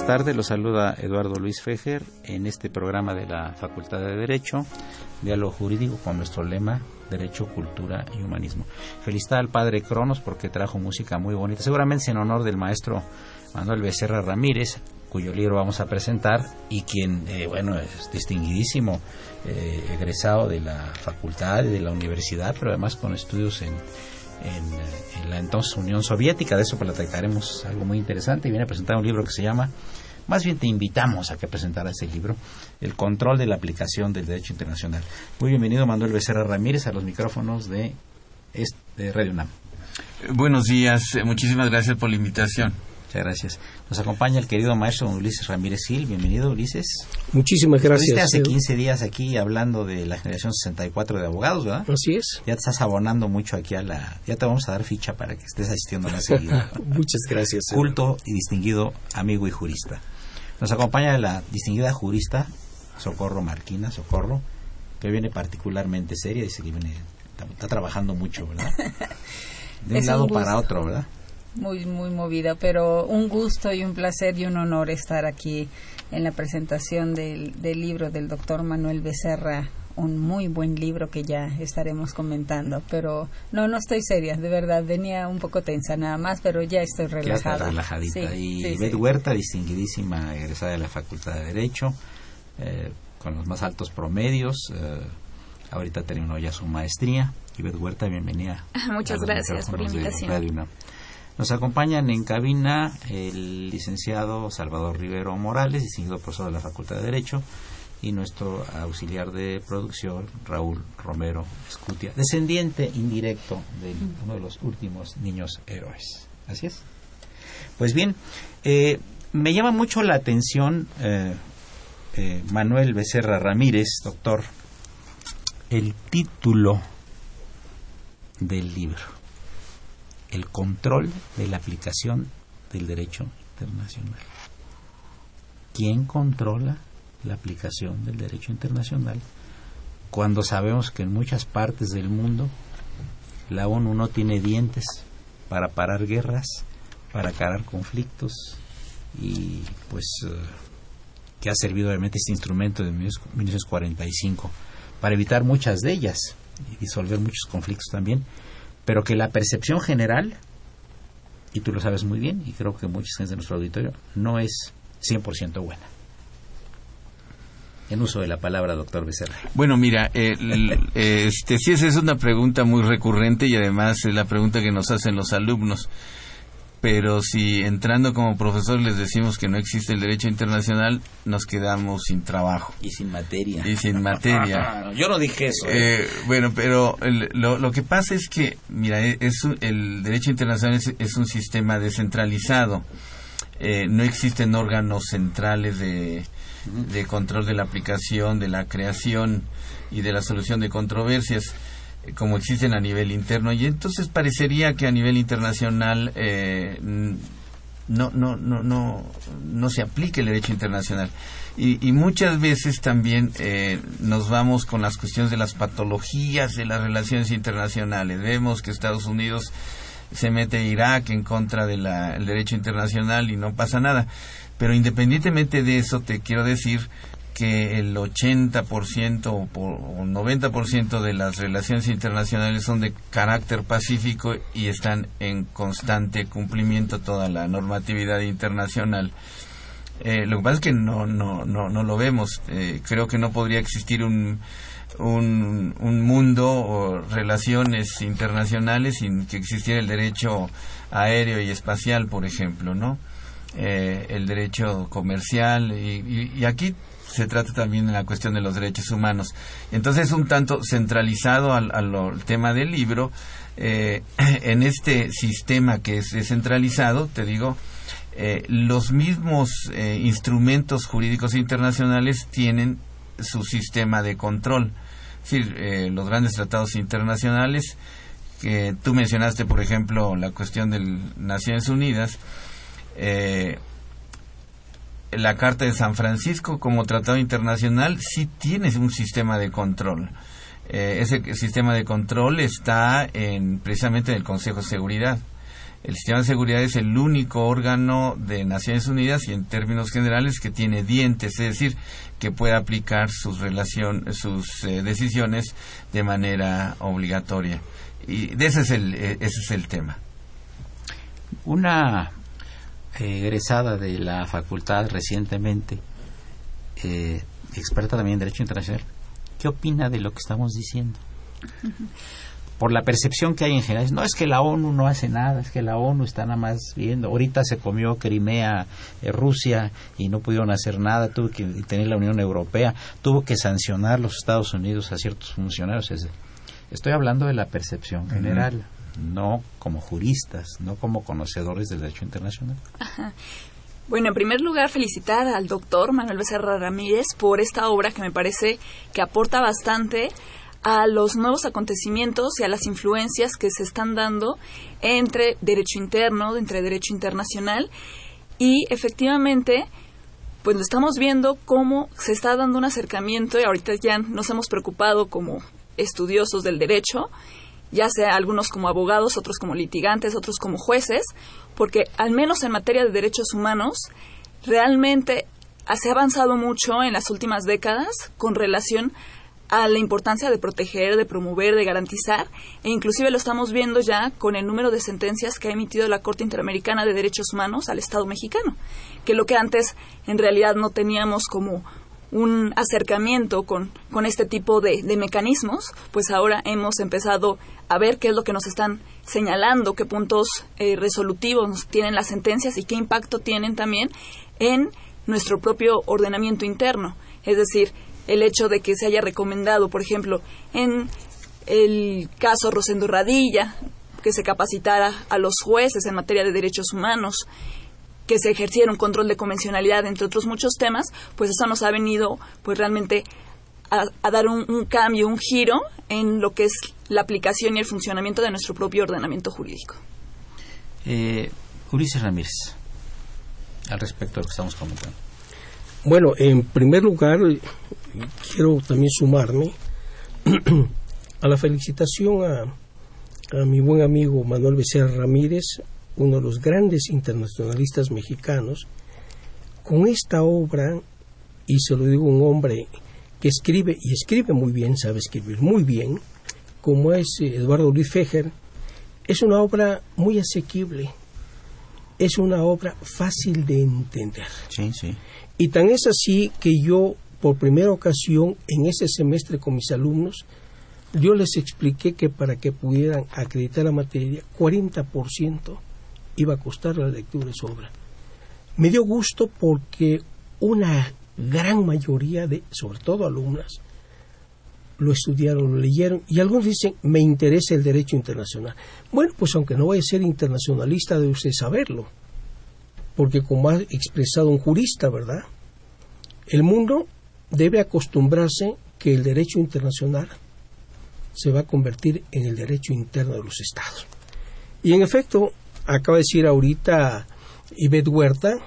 Buenas tardes. Los saluda Eduardo Luis Fejer en este programa de la Facultad de Derecho, Diálogo Jurídico con nuestro lema Derecho, Cultura y Humanismo. Felicidad al padre Cronos porque trajo música muy bonita, seguramente en honor del maestro Manuel Becerra Ramírez, cuyo libro vamos a presentar y quien, eh, bueno, es distinguidísimo, eh, egresado de la facultad y de la universidad, pero además con estudios en en, la entonces Unión Soviética. De eso platicaremos algo muy interesante. Y viene a presentar un libro que se llama, más bien te invitamos a que presentara ese libro, El control de la aplicación del derecho internacional. Muy bienvenido Manuel Becerra Ramírez a los micrófonos de, de Radio UNAM. Buenos días, muchísimas gracias por la invitación. Muchas gracias. Nos acompaña el querido maestro Ulises Ramírez Gil. Bienvenido, Ulises. Muchísimas gracias. Estuviste hace 15 días aquí hablando de la generación 64 de abogados, ¿verdad? Así es. Ya te estás abonando mucho aquí a la... Ya te vamos a dar ficha para que estés asistiendo más seguido. Muchas gracias. Culto y distinguido amigo y jurista. Nos acompaña la distinguida jurista Socorro Marquina, Socorro, que viene particularmente seria, dice que viene, está, trabajando mucho, ¿verdad? De un lado para otro, ¿verdad? Muy, muy movida, pero un gusto y un placer y un honor estar aquí en la presentación del, del libro del doctor Manuel Becerra, un muy buen libro que ya estaremos comentando, pero no, no estoy seria, de verdad, venía un poco tensa nada más, pero ya estoy relajada. Ya relajadita. y sí, Huerta, distinguidísima, egresada de la Facultad de Derecho, eh, con los más altos promedios, eh, ahorita terminó ya su maestría. Ivette Huerta, bienvenida. Muchas gracias por la invitación. Nos acompañan en cabina el licenciado Salvador Rivero Morales, distinguido profesor de la Facultad de Derecho, y nuestro auxiliar de producción, Raúl Romero Escutia, descendiente indirecto de uno de los últimos niños héroes. Así es. Pues bien, eh, me llama mucho la atención eh, eh, Manuel Becerra Ramírez, doctor, el título del libro el control de la aplicación del derecho internacional. ¿Quién controla la aplicación del derecho internacional cuando sabemos que en muchas partes del mundo la ONU no tiene dientes para parar guerras, para acabar conflictos y pues eh, que ha servido obviamente este instrumento de 1945 para evitar muchas de ellas y disolver muchos conflictos también pero que la percepción general, y tú lo sabes muy bien, y creo que muchas gente de nuestro auditorio, no es 100% buena. En uso de la palabra, doctor Becerra. Bueno, mira, este, sí, esa es una pregunta muy recurrente y además es la pregunta que nos hacen los alumnos pero si entrando como profesor les decimos que no existe el derecho internacional, nos quedamos sin trabajo. Y sin materia. Y sin materia. Yo no dije eso. ¿eh? Eh, bueno, pero lo, lo, que pasa es que, mira, e, es, el derecho internacional es, un sistema descentralizado. Eh, no existen órganos centrales de, de control de la aplicación, de la creación y de la solución de controversias como existen a nivel interno y entonces parecería que a nivel internacional eh, no, no, no, no, no se aplique el derecho internacional. Y, muchas veces también eh, nos vamos con las cuestiones de las patologías de las relaciones internacionales. Vemos que Estados Unidos se mete a Irak en contra del derecho internacional y no pasa nada. Pero independientemente de eso, te quiero decir que el 80% o, o 90% de las relaciones internacionales son de carácter pacífico y están en constante cumplimiento toda la normatividad internacional. Eh, lo que pasa es que no, no, no, no lo vemos. Eh, creo que no podría existir un, un, un, mundo o relaciones internacionales sin que existiera el derecho aéreo y espacial, por ejemplo, ¿no? Eh, el derecho comercial y, y, aquí se trata también de la cuestión de los derechos humanos. Entonces, un tanto centralizado al, tema del libro, eh, en este sistema que es descentralizado, te digo, eh, los mismos eh, instrumentos jurídicos internacionales tienen su sistema de control. Es decir, los grandes tratados internacionales, que tú mencionaste, por ejemplo, la cuestión de Naciones Unidas, la Carta de San Francisco como tratado internacional sí tiene un sistema de control. Eh, ese sistema de control está en, precisamente en el Consejo de Seguridad. El sistema de seguridad es el único órgano de Naciones Unidas y en términos generales que tiene dientes, es decir, que puede aplicar sus, relación, sus eh, decisiones de manera obligatoria. Y ese es el, eh, ese es el tema. Una egresada de la facultad recientemente, eh, experta también en Derecho Internacional, ¿qué opina de lo que estamos diciendo? Por la percepción que hay en general, no es que la ONU no hace nada, es que la ONU está nada más viendo. Ahorita se comió Crimea, eh, Rusia, y no pudieron hacer nada, tuvo que tener la Unión Europea, tuvo que sancionar los Estados Unidos a ciertos funcionarios. Estoy hablando de la percepción general no como juristas, no como conocedores del derecho internacional. Bueno, en primer lugar, felicitar al doctor Manuel Becerra Ramírez por esta obra que me parece que aporta bastante a los nuevos acontecimientos y a las influencias que se están dando entre derecho interno, entre derecho internacional y efectivamente pues lo estamos viendo cómo se está dando un acercamiento y ahorita ya nos hemos preocupado como estudiosos del derecho ya sea algunos como abogados, otros como litigantes, otros como jueces, porque al menos en materia de derechos humanos, realmente se ha avanzado mucho en las últimas décadas con relación a la importancia de proteger, de promover, de garantizar, e inclusive lo estamos viendo ya con el número de sentencias que ha emitido la Corte Interamericana de Derechos Humanos al Estado mexicano, que lo que antes en realidad no teníamos como un acercamiento con, con este tipo de, de, mecanismos, pues ahora hemos empezado a ver qué es lo que nos están señalando, qué puntos eh, resolutivos tienen las sentencias y qué impacto tienen también en nuestro propio ordenamiento interno. Es decir, el hecho de que se haya recomendado, por ejemplo, en el caso Rosendo Radilla, que se capacitara a los jueces en materia de derechos humanos, que se ejerciera un control de convencionalidad, entre otros muchos temas, pues eso nos ha venido pues realmente a, dar un, cambio, un giro en lo que es la aplicación y el funcionamiento de nuestro propio ordenamiento jurídico. Eh, Ulises Ramírez, al respecto de lo que estamos comentando. Bueno, en primer lugar, quiero también sumarme a la felicitación a, a mi buen amigo Manuel Becerra Ramírez uno de los grandes internacionalistas mexicanos, con esta obra, y se lo digo un hombre que escribe, y escribe muy bien, sabe escribir muy bien, como es Eduardo Luis Fejer, es una obra muy asequible, es una obra fácil de entender. Sí, sí. Y tan es así que yo, por primera ocasión, en ese semestre con mis alumnos, yo les expliqué que para que pudieran acreditar la materia, 40% iba a costar la lectura de su obra. Me dio gusto porque una gran mayoría de, sobre todo alumnas, lo estudiaron, lo leyeron y algunos dicen, me interesa el derecho internacional. Bueno, pues aunque no vaya a ser internacionalista, debe usted saberlo, porque como ha expresado un jurista, ¿verdad? El mundo debe acostumbrarse que el derecho internacional se va a convertir en el derecho interno de los estados. Y en efecto, acaba de decir ahorita Ivette Huerta,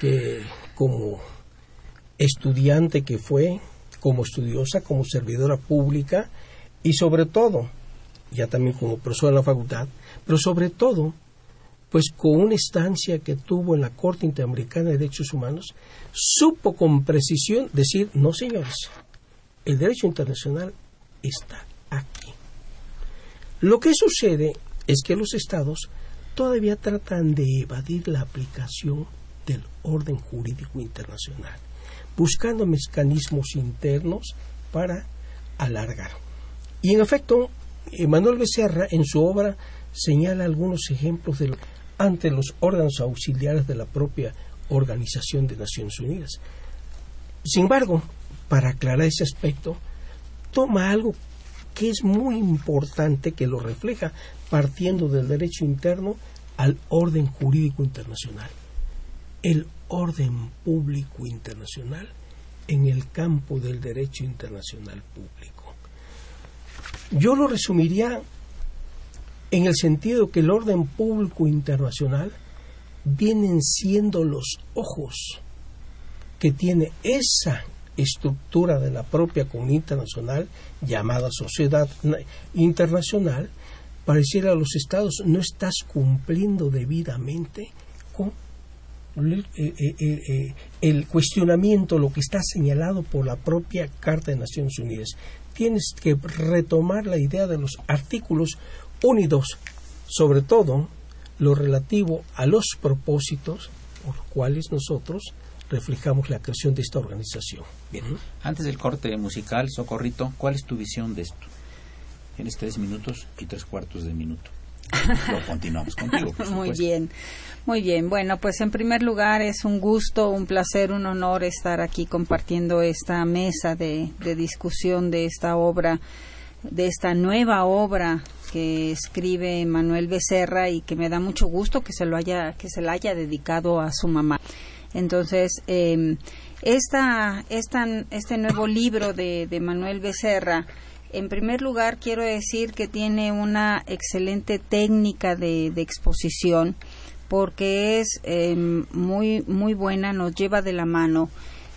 que como estudiante que fue, como estudiosa, como servidora pública y sobre todo, ya también como profesora en la facultad, pero sobre todo, pues con una estancia que tuvo en la Corte Interamericana de Derechos Humanos, supo con precisión decir, no señores, el derecho internacional está aquí. Lo que sucede es que los estados todavía tratan de evadir la aplicación del orden jurídico internacional, buscando mecanismos internos para alargar. Y en efecto, Manuel Becerra en su obra señala algunos ejemplos ante los órganos auxiliares de la propia Organización de Naciones Unidas. Sin embargo, para aclarar ese aspecto, toma algo que es muy importante, que lo refleja partiendo del derecho interno al orden jurídico internacional. El orden público internacional en el campo del derecho internacional público. Yo lo resumiría en el sentido que el orden público internacional vienen siendo los ojos que tiene esa estructura de la propia comunidad internacional llamada sociedad internacional, pareciera a los estados no estás cumpliendo debidamente con eh, eh, eh, el cuestionamiento, lo que está señalado por la propia Carta de Naciones Unidas. Tienes que retomar la idea de los artículos unidos, sobre todo lo relativo a los propósitos por los cuales nosotros reflejamos la creación de esta organización. Antes del corte musical, Socorrito, ¿cuál es tu visión de esto? Tienes tres minutos y tres cuartos de minuto. Lo continuamos contigo. muy bien, muy bien. Bueno, pues en primer lugar es un gusto, un placer, un honor estar aquí compartiendo esta mesa de, de discusión de esta obra, de esta nueva obra que escribe Manuel Becerra y que me da mucho gusto que se lo haya, que se la haya dedicado a su mamá. Entonces, eh, esta, este nuevo libro de, de, Manuel Becerra, en primer lugar quiero decir que tiene una excelente técnica de, exposición porque es eh, muy, muy buena, nos lleva de la mano,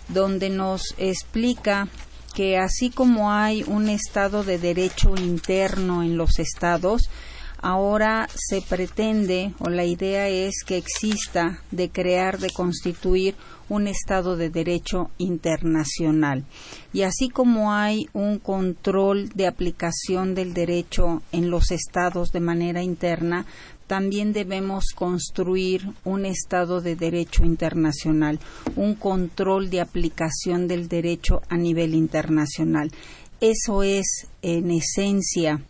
donde nos explica que así como hay un estado de derecho interno en los estados, ahora se pretende o la idea es que exista de crear, de constituir un Estado de Derecho internacional. Y así como hay un control de aplicación del derecho en los Estados de manera interna, también debemos construir un Estado de Derecho internacional, un control de aplicación del derecho a nivel internacional. Eso es, en esencia,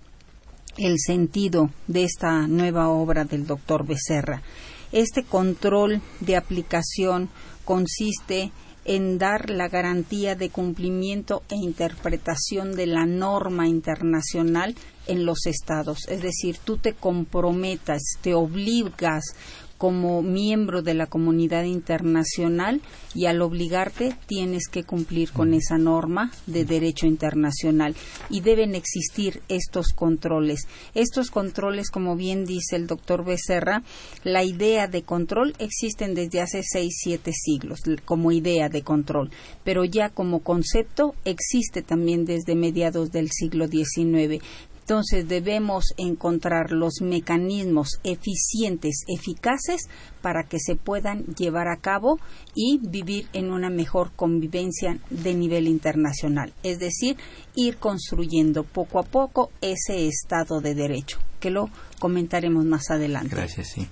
el sentido de esta nueva obra del doctor Becerra. Este control de aplicación consiste en dar la garantía de cumplimiento e interpretación de la norma internacional en los estados. Es decir, tú te comprometas, te obligas como miembro de la comunidad internacional y al obligarte tienes que cumplir con esa norma de derecho internacional y deben existir estos controles. Estos controles, como bien dice el doctor Becerra, la idea de control existen desde hace seis, siete siglos como idea de control, pero ya como concepto existe también desde mediados del siglo XIX. Entonces debemos encontrar los mecanismos eficientes, eficaces, para que se puedan llevar a cabo y vivir en una mejor convivencia de nivel internacional. Es decir, ir construyendo poco a poco ese Estado de Derecho, que lo comentaremos más adelante. Gracias, sí.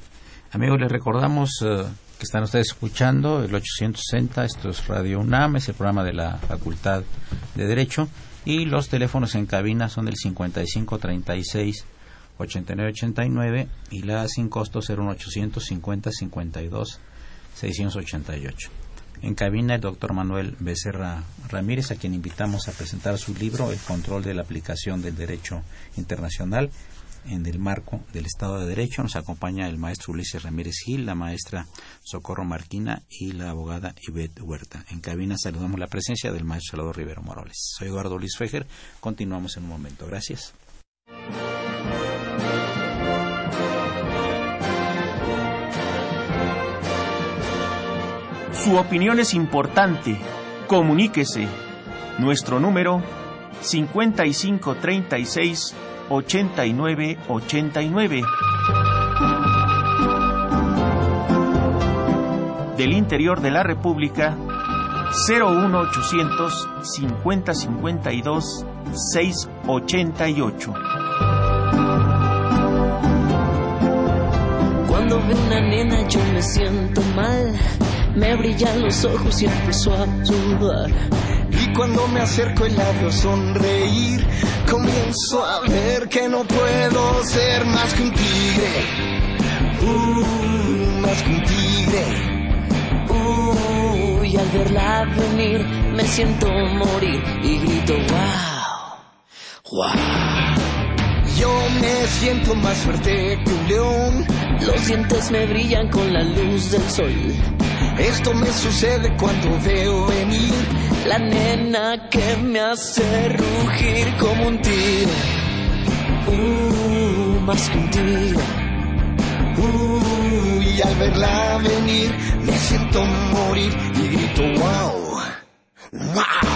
Amigos, les recordamos eh, que están ustedes escuchando el 860, esto es Radio UNAM, es el programa de la Facultad de Derecho y los teléfonos en cabina son del 5536 8989 y la sin costo 01850 52 688. En cabina el doctor Manuel Becerra Ramírez, a quien invitamos a presentar su libro El control de la aplicación del derecho internacional en el marco del Estado de Derecho. Nos acompaña el maestro Ulises Ramírez Gil, la maestra Socorro Marquina y la abogada Ivette Huerta. En cabina saludamos la presencia del maestro Salvador Rivero Morales. Soy Eduardo Luis Fejer. Continuamos en un momento. Gracias. Su opinión es importante. Comuníquese. Nuestro número 5536 8989. Del interior de la República 01800 5052 688. Cuando veo una nena yo me siento mal, me brillan los ojos y empiezo a sudar. Y cuando me acerco el labio sonreír, comienzo a ver que no puedo ser más que un tigre. Uh, más que un tigre. Uh, y al verla venir me siento morir y grito wow, wow. Yo me siento más fuerte que un león. Los dientes me brillan con la luz del sol. Esto me sucede cuando veo venir la nena que me hace rugir como un tigre. Uh, más que un tigre. Uh, y al verla venir me siento morir y grito wow, wow.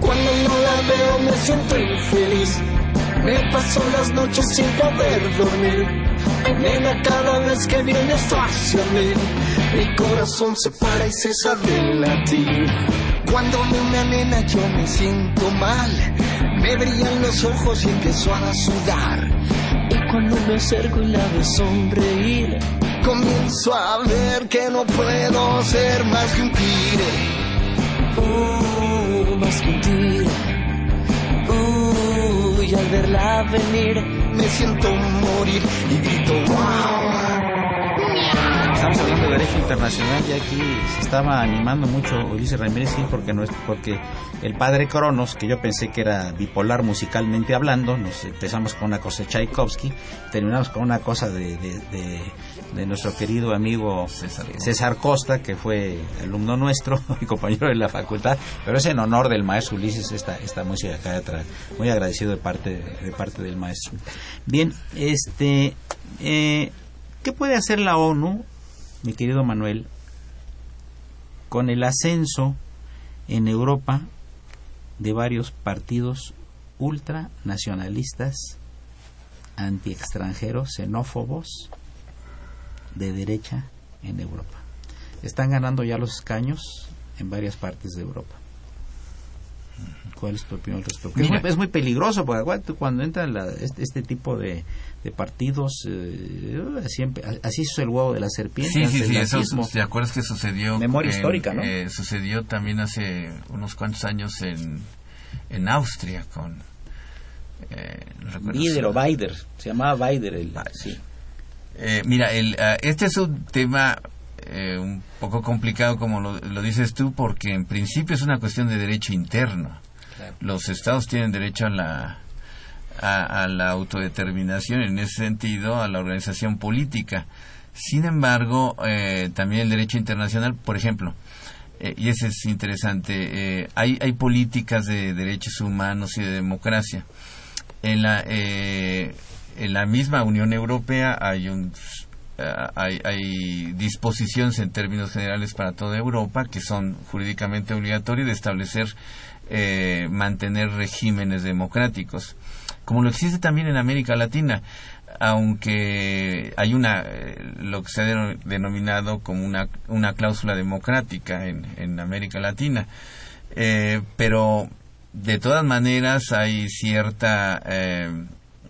Cuando no la veo me siento infeliz. Me paso las noches sin poder dormir. Nena, cada vez que vienes hacia mí, mi corazón se para y cesa de latir. Cuando veo una nena yo me siento mal, me brillan los ojos y empiezo a sudar. Y cuando me acerco y la veo sonreír, comienzo a ver que no puedo ser más que un tigre. Uh, más que un tigre. Y al verla venir me siento morir y grito wow. Estamos hablando de derecho internacional y aquí se estaba animando mucho Ulises Ramírez Gil porque, no es, porque el padre Cronos, que yo pensé que era bipolar musicalmente hablando, nos empezamos con una cosa de Tchaikovsky, terminamos con una cosa de, de nuestro querido amigo César, César, Costa, que fue alumno nuestro y compañero de la facultad, pero es en honor del maestro Ulises esta, esta música acá atrás, muy agradecido de parte, de parte del maestro. Bien, este, eh, ¿qué puede hacer la ONU mi querido Manuel, con el ascenso en Europa de varios partidos ultranacionalistas, antiextranjeros, xenófobos, de derecha en Europa. Están ganando ya los escaños en varias partes de Europa. ¿Cuál es tu opinión al respecto? Es muy, es muy, peligroso porque cuando entran la, este, este, tipo de, de partidos, eh, siempre, así es el huevo de la serpiente. Sí, sí, sí, eso, ¿te acuerdas que sucedió? Memoria en, histórica, ¿no? Eh, sucedió también hace unos cuantos años en, en Austria con... Eh, no Bieder o Baider, se llamaba Baider el... Sí. Eh, mira, el, uh, este es un tema eh, un poco complicado como lo, lo, dices tú porque en principio es una cuestión de derecho interno. Claro. Los estados tienen derecho a la a, a, la autodeterminación en ese sentido a la organización política. Sin embargo, eh, también el derecho internacional, por ejemplo, eh, y ese es interesante, eh, hay, hay políticas de derechos humanos y de democracia. En la, en la misma Unión Europea hay un Uh, hay, disposiciones en términos generales para toda Europa que son jurídicamente obligatorias de establecer, eh, mantener regímenes democráticos, como lo existe también en América Latina, aunque hay una, eh, lo que se ha denominado como una, una cláusula democrática en, en América Latina, eh, pero de todas maneras hay cierta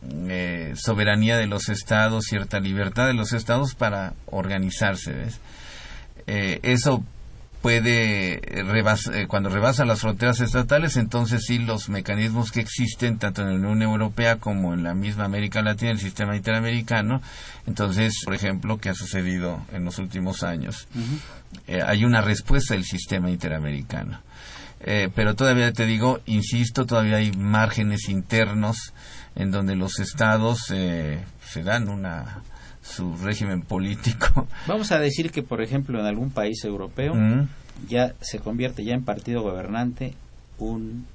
eh, soberanía de los estados, cierta libertad de los estados para organizarse. ¿ves? Eh, eso puede, rebasa, eh, cuando rebasa las fronteras estatales, entonces sí los mecanismos que existen tanto en la Unión Europea como en la misma América Latina, el sistema interamericano, entonces, por ejemplo, que ha sucedido en los últimos años, uh -huh. hay una respuesta del sistema interamericano. pero todavía te digo, insisto, todavía hay márgenes internos en donde los estados eh, se dan una su régimen político. Vamos a decir que, por ejemplo, en algún país europeo mm. ya se convierte ya en partido gobernante un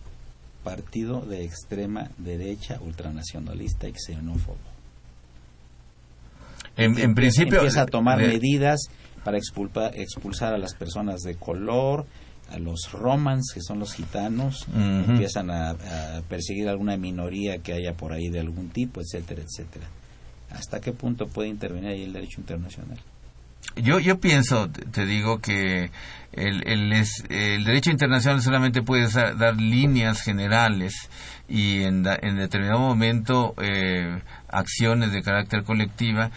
partido de extrema derecha, ultranacionalista y xenófobo. En, en principio empieza a tomar eh, medidas para expulpa- expulsar a las personas de color, los romans, que son los gitanos, empiezan a, a perseguir alguna minoría que haya por ahí de algún tipo, etcétera, etcétera. ¿Hasta qué punto puede intervenir ahí el derecho internacional? Yo, yo pienso, te- digo que el, el, es- el derecho internacional solamente puede dar líneas generales y en, da- en determinado momento eh, acciones de carácter colectiva.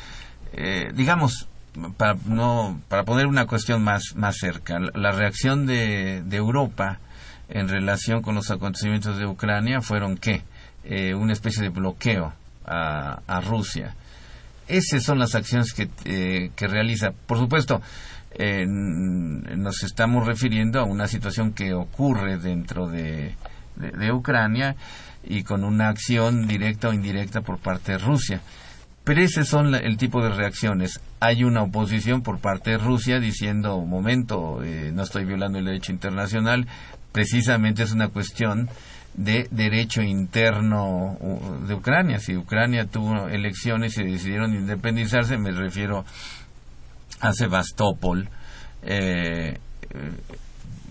Eh, digamos, para, no, para poner una cuestión más, más cerca, la, reacción de, de Europa en relación con los acontecimientos de Ucrania fueron qué? Eh, una especie de bloqueo a, a Rusia. Esas son las acciones que, eh, que realiza. Por supuesto, eh, nos estamos refiriendo a una situación que ocurre dentro de, de- de Ucrania y con una acción directa o indirecta por parte de Rusia. Pero ese son el tipo de reacciones. Hay una oposición por parte de Rusia diciendo, momento, eh, no estoy violando el derecho internacional. Precisamente es una cuestión de derecho interno de Ucrania. Si Ucrania tuvo elecciones y decidieron independizarse, me refiero a Sebastopol, eh,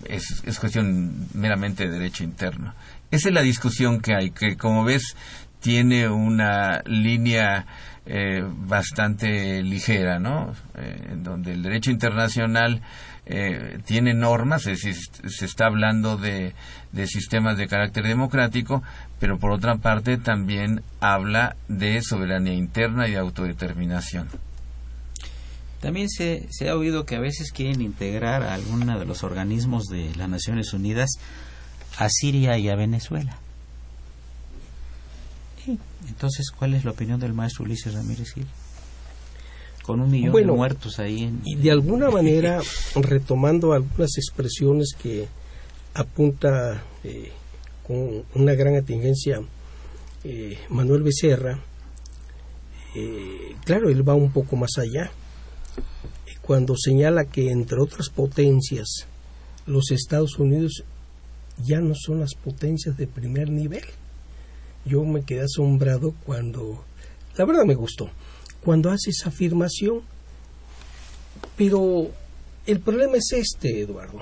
es, es cuestión meramente de derecho interno. Esa es la discusión que hay, que como ves tiene una línea eh, bastante ligera, ¿no? Eh, donde el derecho internacional eh, tiene normas, es se está hablando de, de sistemas de carácter democrático, pero por otra parte también habla de soberanía interna y de autodeterminación. También se, se ha oído que a veces quieren integrar a alguno de los organismos de las Naciones Unidas a Siria y a Venezuela. Entonces, ¿cuál es la opinión del maestro Ulises Ramírez Gil? Con un millón Bueno, de muertos ahí en... Y de alguna manera, retomando algunas expresiones que apunta eh, con una gran atingencia eh, Manuel Becerra, eh, claro, él va un poco más allá. Cuando señala que, entre otras potencias, los Estados Unidos ya no son las potencias de primer nivel. Yo me quedé asombrado cuando, la verdad me gustó, cuando hace esa afirmación. Pero el problema es este, Eduardo.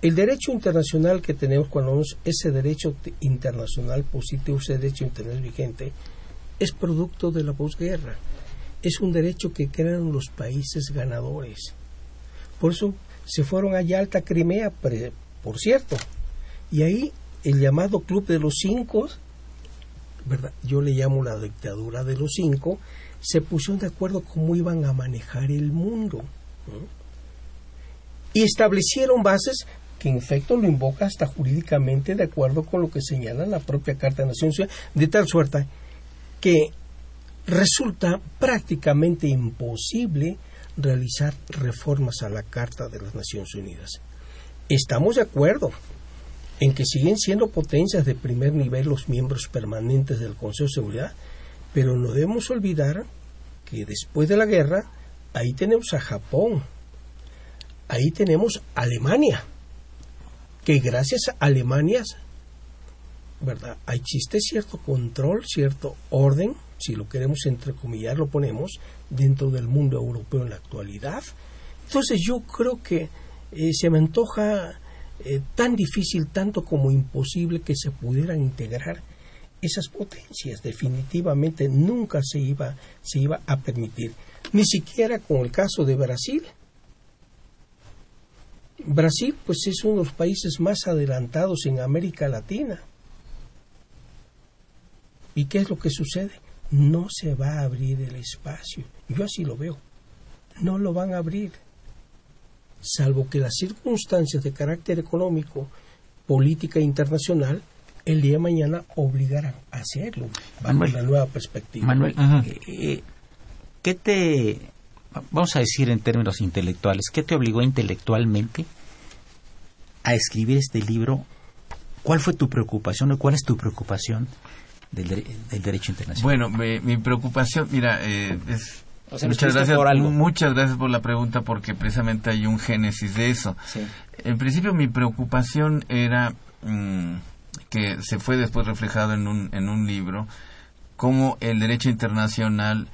El derecho internacional que tenemos cuando vemos ese derecho internacional positivo, ese derecho internacional vigente, es producto de la posguerra. Es un derecho que crearon los países ganadores. Por eso se fueron a Yalta, Crimea, por cierto. Y ahí el llamado Club de los Cinco, ¿verdad? yo le llamo la dictadura de los cinco, se pusieron de acuerdo cómo iban a manejar el mundo. Y establecieron bases que en efecto lo invoca hasta jurídicamente de acuerdo con lo que señala la propia Carta de Naciones Unidas, de tal suerte que resulta prácticamente imposible realizar reformas a la Carta de las Naciones Unidas. Estamos de acuerdo en que siguen siendo potencias de primer nivel los miembros permanentes del Consejo de Seguridad, pero no debemos olvidar que después de la guerra, ahí tenemos a Japón, ahí tenemos a Alemania, que gracias a Alemania, ¿verdad? Existe cierto control, cierto orden, si lo queremos entrecomillar, lo ponemos dentro del mundo europeo en la actualidad. Entonces yo creo que eh, se me antoja eh, tan difícil, tanto como imposible que se pudieran integrar esas potencias. Definitivamente nunca se iba, se iba a permitir, ni siquiera con el caso de Brasil. Brasil, pues es uno de los países más adelantados en América Latina. ¿Y qué es lo que sucede? No se va a abrir el espacio. Yo así lo veo. No lo van a abrir. Salvo que las circunstancias de carácter económico, política internacional, el día de mañana obligaran a hacerlo, bajo Manuel, una nueva perspectiva. Manuel, eh, eh, ¿qué te, vamos a decir en términos intelectuales, qué te obligó intelectualmente a escribir este libro? ¿Cuál fue tu preocupación o cuál es tu preocupación del, del derecho internacional? Bueno, mi, mi preocupación, mira, eh, es, O sea, lo muchas gracias por algo. muchas gracias por la pregunta porque precisamente hay un génesis de eso. Sí. En principio mi preocupación era mm, que se fue después reflejado en un en un libro cómo el derecho internacional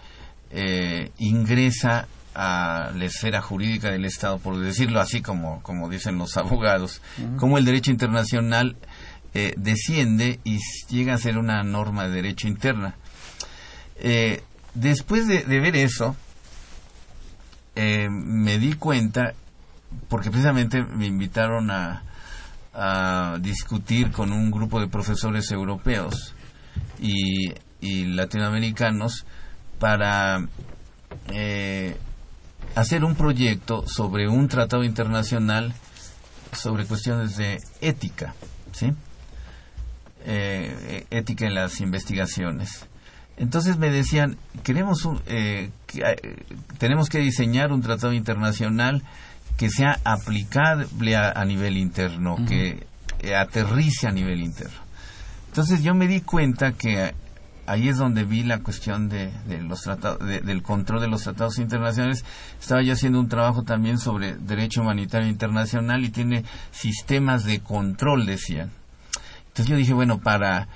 eh, ingresa a la esfera jurídica del Estado, por decirlo así como, como dicen los abogados, cómo el derecho internacional eh, desciende y llega a ser una norma de derecho interna. Eh, después de, ver eso, eh, me di cuenta, porque precisamente me invitaron a, discutir con un grupo de profesores europeos y, y latinoamericanos para eh, hacer un proyecto sobre un tratado internacional sobre cuestiones de ética, ¿sí? Eh, ética en las investigaciones. Entonces me decían, queremos eh, tenemos que diseñar un tratado internacional que sea aplicable a, nivel interno, que aterrice a nivel interno. Entonces yo me di cuenta que ahí es donde vi la cuestión de, los tratados, del control de los tratados internacionales. Estaba yo haciendo un trabajo también sobre derecho humanitario internacional y tiene sistemas de control, decían. Entonces yo dije, bueno, para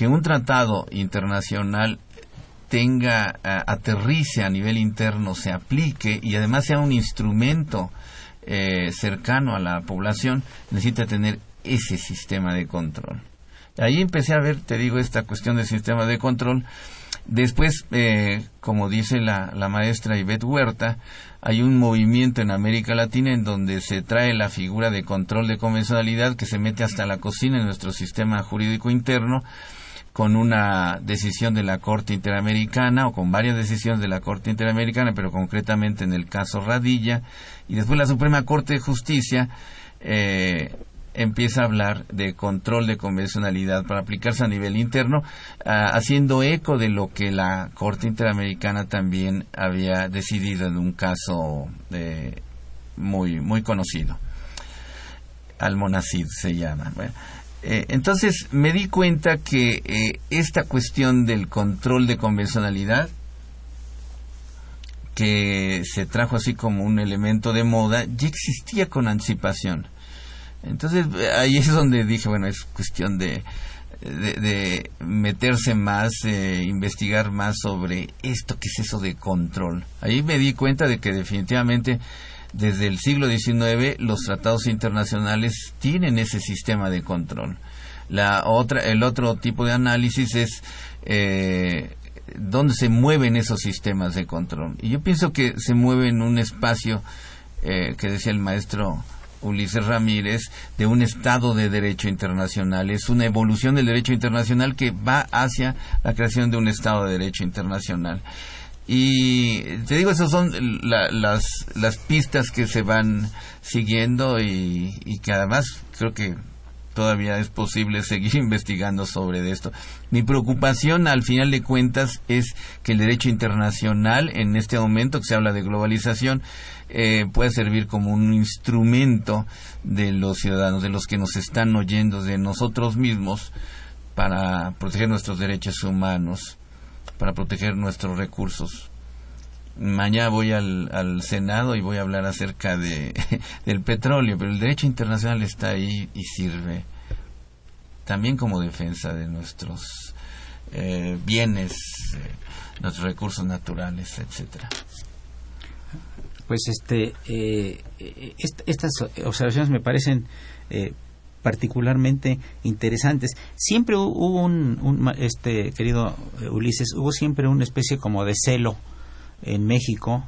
que un tratado internacional tenga, aterrice a nivel interno, se aplique y además sea un instrumento eh, cercano a la población, necesita tener ese sistema de control. Ahí empecé a ver, te digo, esta cuestión del sistema de control. Después, eh, como dice la, la maestra Ivette Huerta, hay un movimiento en América Latina en donde se trae la figura de control de convencionalidad que se mete hasta la cocina en nuestro sistema jurídico interno con una decisión de la Corte Interamericana o con varias decisiones de la Corte Interamericana, pero concretamente en el caso Radilla, y después la Suprema Corte de Justicia eh, empieza a hablar de control de convencionalidad para aplicarse a nivel interno, ah, haciendo eco de lo que la Corte Interamericana también había decidido en un caso eh, muy, muy conocido. Almonacid se llama. Eh, entonces me di cuenta que eh, esta cuestión del control de convencionalidad que se trajo así como un elemento de moda ya existía con anticipación entonces ahí es donde dije, bueno, es cuestión de, de, meterse más, eh, investigar más sobre esto, qué es eso de control. Ahí me di cuenta de que definitivamente desde el siglo XIX los tratados internacionales tienen ese sistema de control. La otra, el otro tipo de análisis es eh, dónde se mueven esos sistemas de control. Y yo pienso que se mueve en un espacio eh, que decía el maestro Ulises Ramírez, de un Estado de Derecho Internacional. Es una evolución del derecho internacional que va hacia la creación de un Estado de Derecho Internacional. Y te digo, esas son las, las pistas que se van siguiendo y, y que además creo que todavía es posible seguir investigando sobre esto. Mi preocupación, al final de cuentas, es que el derecho internacional, en este momento que se habla de globalización, eh, puede servir como un instrumento de los ciudadanos, de los que nos están oyendo, de nosotros mismos, para proteger nuestros derechos humanos, para proteger nuestros recursos mañana voy al, al, Senado y voy a hablar acerca de, del petróleo, pero el derecho internacional está ahí y sirve también como defensa de nuestros eh, bienes, eh, nuestros recursos naturales, etcétera. Pues este, eh, estas observaciones me parecen particularmente interesantes. Siempre hubo un, un, este querido Ulises, hubo siempre una especie como de celo en México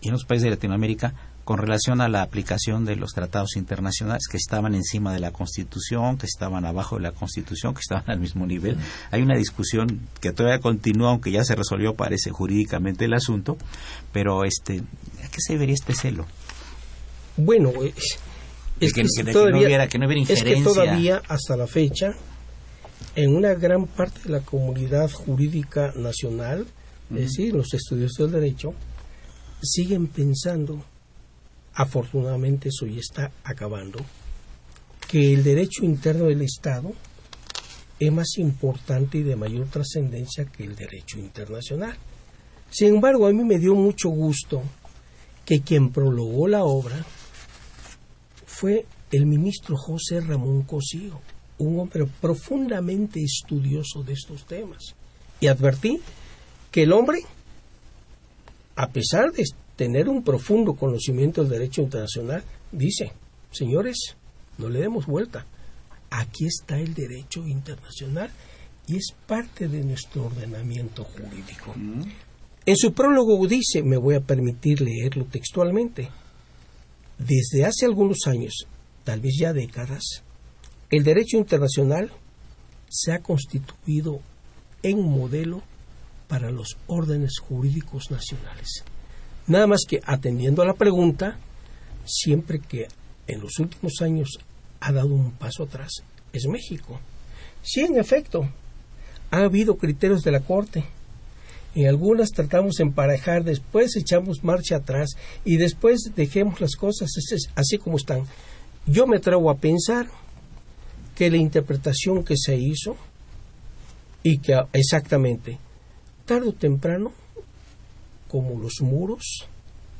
y en los países de Latinoamérica con relación a la aplicación de los tratados internacionales que estaban encima de la Constitución, que estaban abajo de la Constitución, que estaban al mismo nivel. Hay una discusión que todavía continúa, aunque ya se resolvió, parece jurídicamente el asunto, pero este, ¿a qué se debería este celo? Bueno, es, que, todavía, es que todavía hasta la fecha, en una gran parte de la comunidad jurídica nacional, es decir, los estudios del derecho, siguen pensando, afortunadamente eso ya está acabando, que el derecho interno del Estado es más importante y de mayor trascendencia que el derecho internacional. Sin embargo, a mí me dio mucho gusto que quien prologó la obra fue el ministro José Ramón Cosío, un hombre profundamente estudioso de estos temas. Y advertí que el hombre, a pesar de tener un profundo conocimiento del derecho internacional, dice, señores, no le demos vuelta. Aquí está el derecho internacional y es parte de nuestro ordenamiento jurídico. En su prólogo dice, me voy a permitir leerlo textualmente, desde hace algunos años, tal vez ya décadas, el derecho internacional se ha constituido en modelo para los órdenes jurídicos nacionales. Nada más que atendiendo a la pregunta, siempre que en los últimos años ha dado un paso atrás, es México. Sí, en efecto, ha habido criterios de la Corte. En algunas tratamos de emparejar, después echamos marcha atrás y después dejemos las cosas así como están. Yo me atrevo a pensar que la interpretación que se hizo y que exactamente tarde o temprano como los muros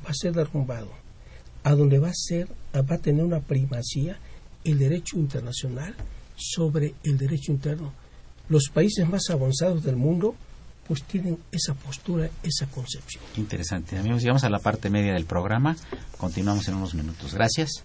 va a ser derrumbado a donde va a ser va a tener una primacía el derecho internacional sobre el derecho interno los países más avanzados del mundo pues tienen esa postura, esa concepción. Interesante. Amigos, llegamos a la parte media del programa. Continuamos en unos minutos. Gracias.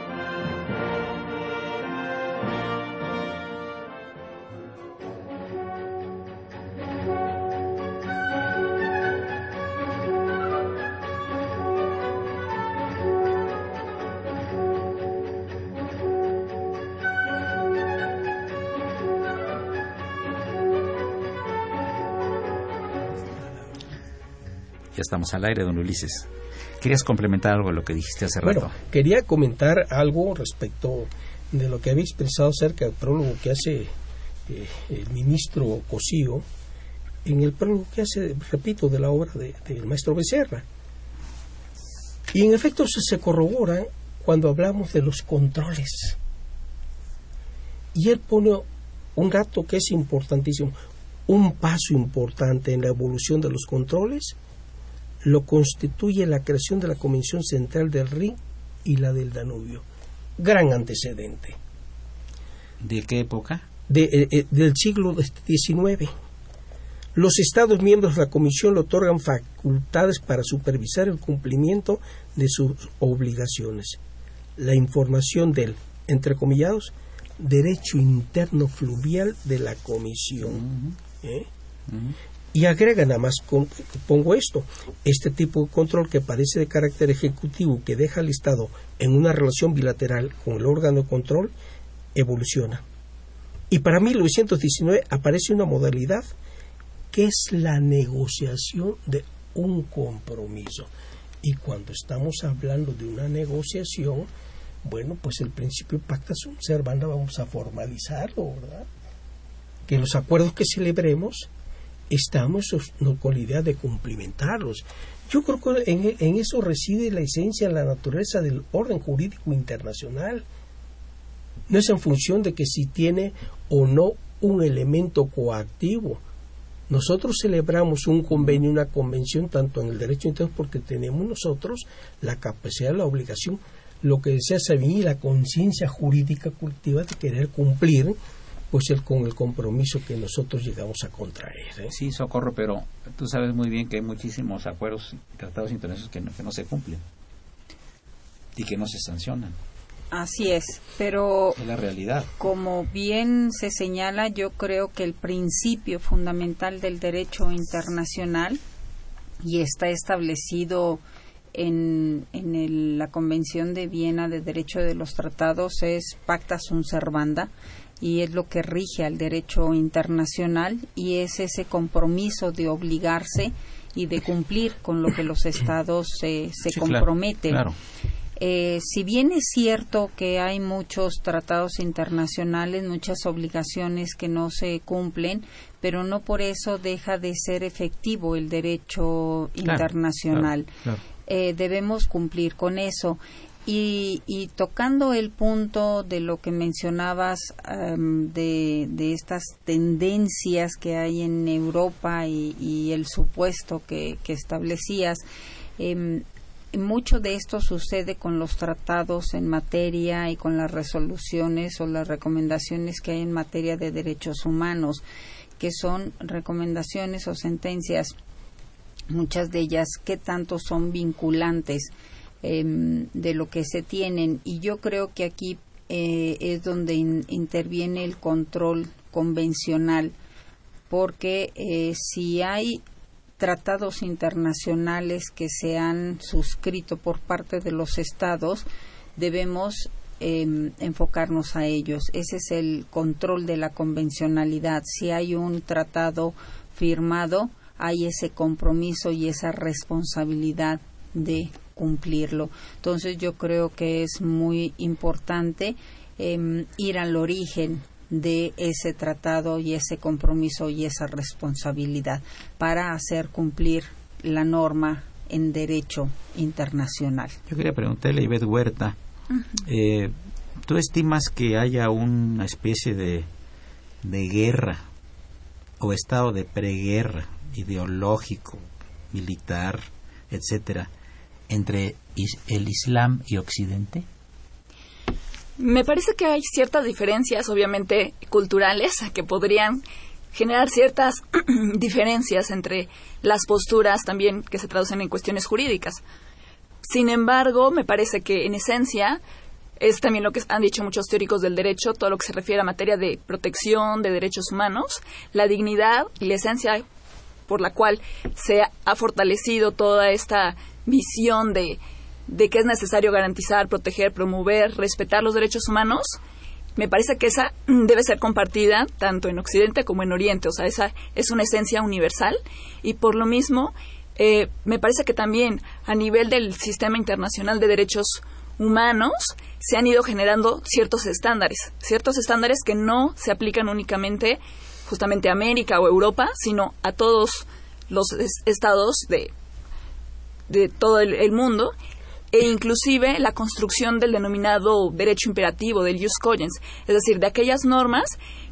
Estamos al aire, don Ulises. ¿Querías complementar algo de lo que dijiste hace rato? Bueno, quería comentar algo respecto de lo que había expresado acerca del prólogo que hace eh, el ministro Cosío, en el prólogo que hace, repito, de la obra del maestro Becerra. Y en efecto se, se corrobora cuando hablamos de los controles. Y él pone un dato que es importantísimo, un paso importante en la evolución de los controles lo constituye la creación de la Convención Central del Rin y la del Danubio. Gran antecedente. ¿De qué época? Eh, eh, del siglo XIX. Los Estados miembros de la Comisión le otorgan facultades para supervisar el cumplimiento de sus obligaciones. La información del, entre comillados, derecho interno fluvial de la Comisión. ¿eh? Y agrega nada más, pongo esto, este tipo de control que parece de carácter ejecutivo, que deja al Estado en una relación bilateral con el órgano de control, evoluciona. Y para 1919 aparece una modalidad que es la negociación de un compromiso. Y cuando estamos hablando de una negociación, bueno, pues el principio pacta sunt servanda vamos a formalizarlo, ¿verdad? Que los acuerdos que celebremos estamos con la idea de cumplimentarlos. Yo creo que en, eso reside la esencia, la naturaleza del orden jurídico internacional. No es en función de que si tiene o no un elemento coactivo. Nosotros celebramos un convenio, una convención, tanto en el derecho interno, porque tenemos nosotros la capacidad, la obligación, lo que decía Sabine, la conciencia jurídica colectiva de querer cumplir pues el, con el compromiso que nosotros llegamos a contraer. ¿eh? Sí, Socorro, pero tú sabes muy bien que hay muchísimos acuerdos y tratados internacionales que no, que no se cumplen y que no se sancionan. Así es, pero es la realidad. Como bien se señala, yo creo que el principio fundamental del derecho internacional y está establecido en, en el- la Convención de Viena de Derecho de los Tratados es pacta sunt servanda y es lo que rige al derecho internacional y es ese compromiso de obligarse y de cumplir con lo que los estados eh, se Sí, comprometen. claro. Eh, si bien es cierto que hay muchos tratados internacionales, muchas obligaciones que no se cumplen, pero no por eso deja de ser efectivo el derecho Claro, internacional. Eh, debemos cumplir con eso. Y, y tocando el punto de lo que mencionabas em, de, estas tendencias que hay en Europa y, el supuesto que, establecías, em, mucho de esto sucede con los tratados en materia y con las resoluciones o las recomendaciones que hay en materia de derechos humanos, que son recomendaciones o sentencias, muchas de ellas que tanto son vinculantes em, de lo que se tienen. Y yo creo que aquí eh, es donde in- interviene el control convencional, porque eh, si hay tratados internacionales que se han suscrito por parte de los estados, debemos em, enfocarnos a ellos. Ese es el control de la convencionalidad. Si hay un tratado firmado, hay ese compromiso y esa responsabilidad de cumplirlo. Entonces yo creo que es muy importante em, ir al origen de ese tratado y ese compromiso y esa responsabilidad para hacer cumplir la norma en derecho internacional. Yo quería preguntarle a Ivette Huerta, eh, ¿tú estimas que haya una especie de, de guerra o estado de preguerra ideológico, militar, etcétera, entre el Islam y Occidente? Me parece que hay ciertas diferencias, obviamente culturales, que podrían generar ciertas diferencias entre las posturas también que se traducen en cuestiones jurídicas. Sin embargo, me parece que en esencia es también lo que han dicho muchos teóricos del derecho, todo lo que se refiere a materia de protección de derechos humanos, la dignidad y la esencia por la cual se ha fortalecido toda esta visión de, de que es necesario garantizar, proteger, promover, respetar los derechos humanos, me parece que esa debe ser compartida tanto en Occidente como en Oriente. O sea, esa es una esencia universal y por lo mismo eh, me parece que también a nivel del sistema internacional de derechos humanos se han ido generando ciertos estándares, ciertos estándares que no se aplican únicamente justamente a América o Europa, sino a todos los es- estados de, de todo el, el mundo e inclusive la construcción del denominado derecho imperativo, del jus cogens, es decir, de aquellas normas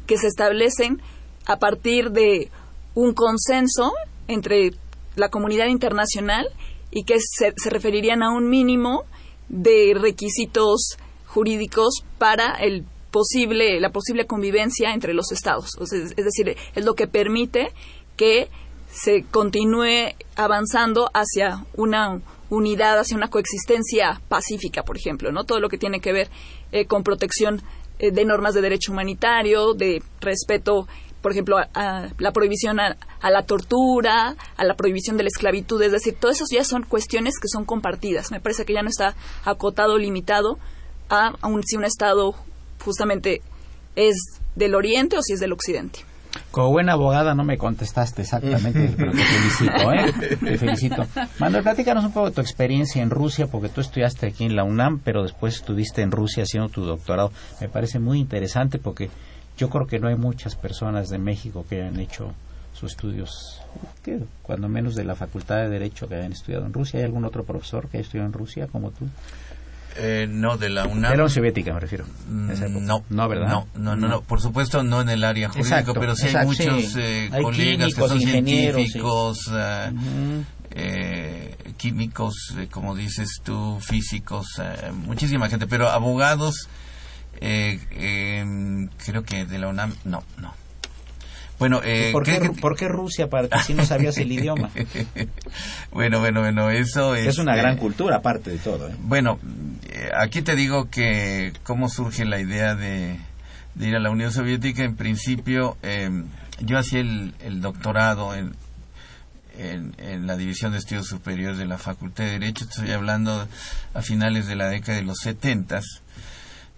que se establecen a partir de un consenso entre la comunidad internacional y que se, se referirían a un mínimo de requisitos jurídicos para el posible la posible convivencia entre los estados. Es, decir es lo que permite que se continúe avanzando hacia una unidad hacia una coexistencia pacífica por ejemplo no todo lo que tiene que ver eh, con protección eh, de normas de derecho humanitario de respeto por ejemplo, a, la prohibición a, a, la tortura, a la prohibición de la esclavitud, es decir, todo eso ya son cuestiones que son compartidas. Me parece que ya no está acotado, limitado a, a un, si un Estado justamente es del Oriente o si es del Occidente. Como buena abogada no me contestaste exactamente, pero te felicito, ¿eh? Te felicito. Manuel, platícanos un poco de tu experiencia en Rusia, porque tú estudiaste aquí en la UNAM, pero después estuviste en Rusia haciendo tu doctorado. Me parece muy interesante porque yo creo que no hay muchas personas de México que hayan hecho sus estudios, ¿qué? cuando menos de la Facultad de Derecho que hayan estudiado en Rusia. ¿Hay algún otro profesor que haya estudiado en Rusia como tú? Eh, no, de la UNAM. De la Unión Soviética me refiero. No, no, ¿verdad? No, no, no, no, por supuesto no en el área jurídica, Exacto, pero sí exacto, hay muchos sí. eh, Hay colegas que son científicos, sí. eh, eh, químicos, eh, como dices tú, físicos, muchísima gente, pero abogados, eh, creo que de la UNAM, no, no. Bueno, eh, ¿Por, qué, ¿qué- Ru- por qué Rusia para ti si no sabías el idioma? bueno, bueno, bueno, eso es... Es una eh, gran cultura, aparte de todo. ¿eh? Bueno, eh, aquí te digo que cómo surge la idea de, de ir a la Unión Soviética. En principio, eh, yo hacía el, el doctorado en, en, en, la División de Estudios Superiores de la Facultad de Derecho. Estoy hablando a finales de la década de los setentas.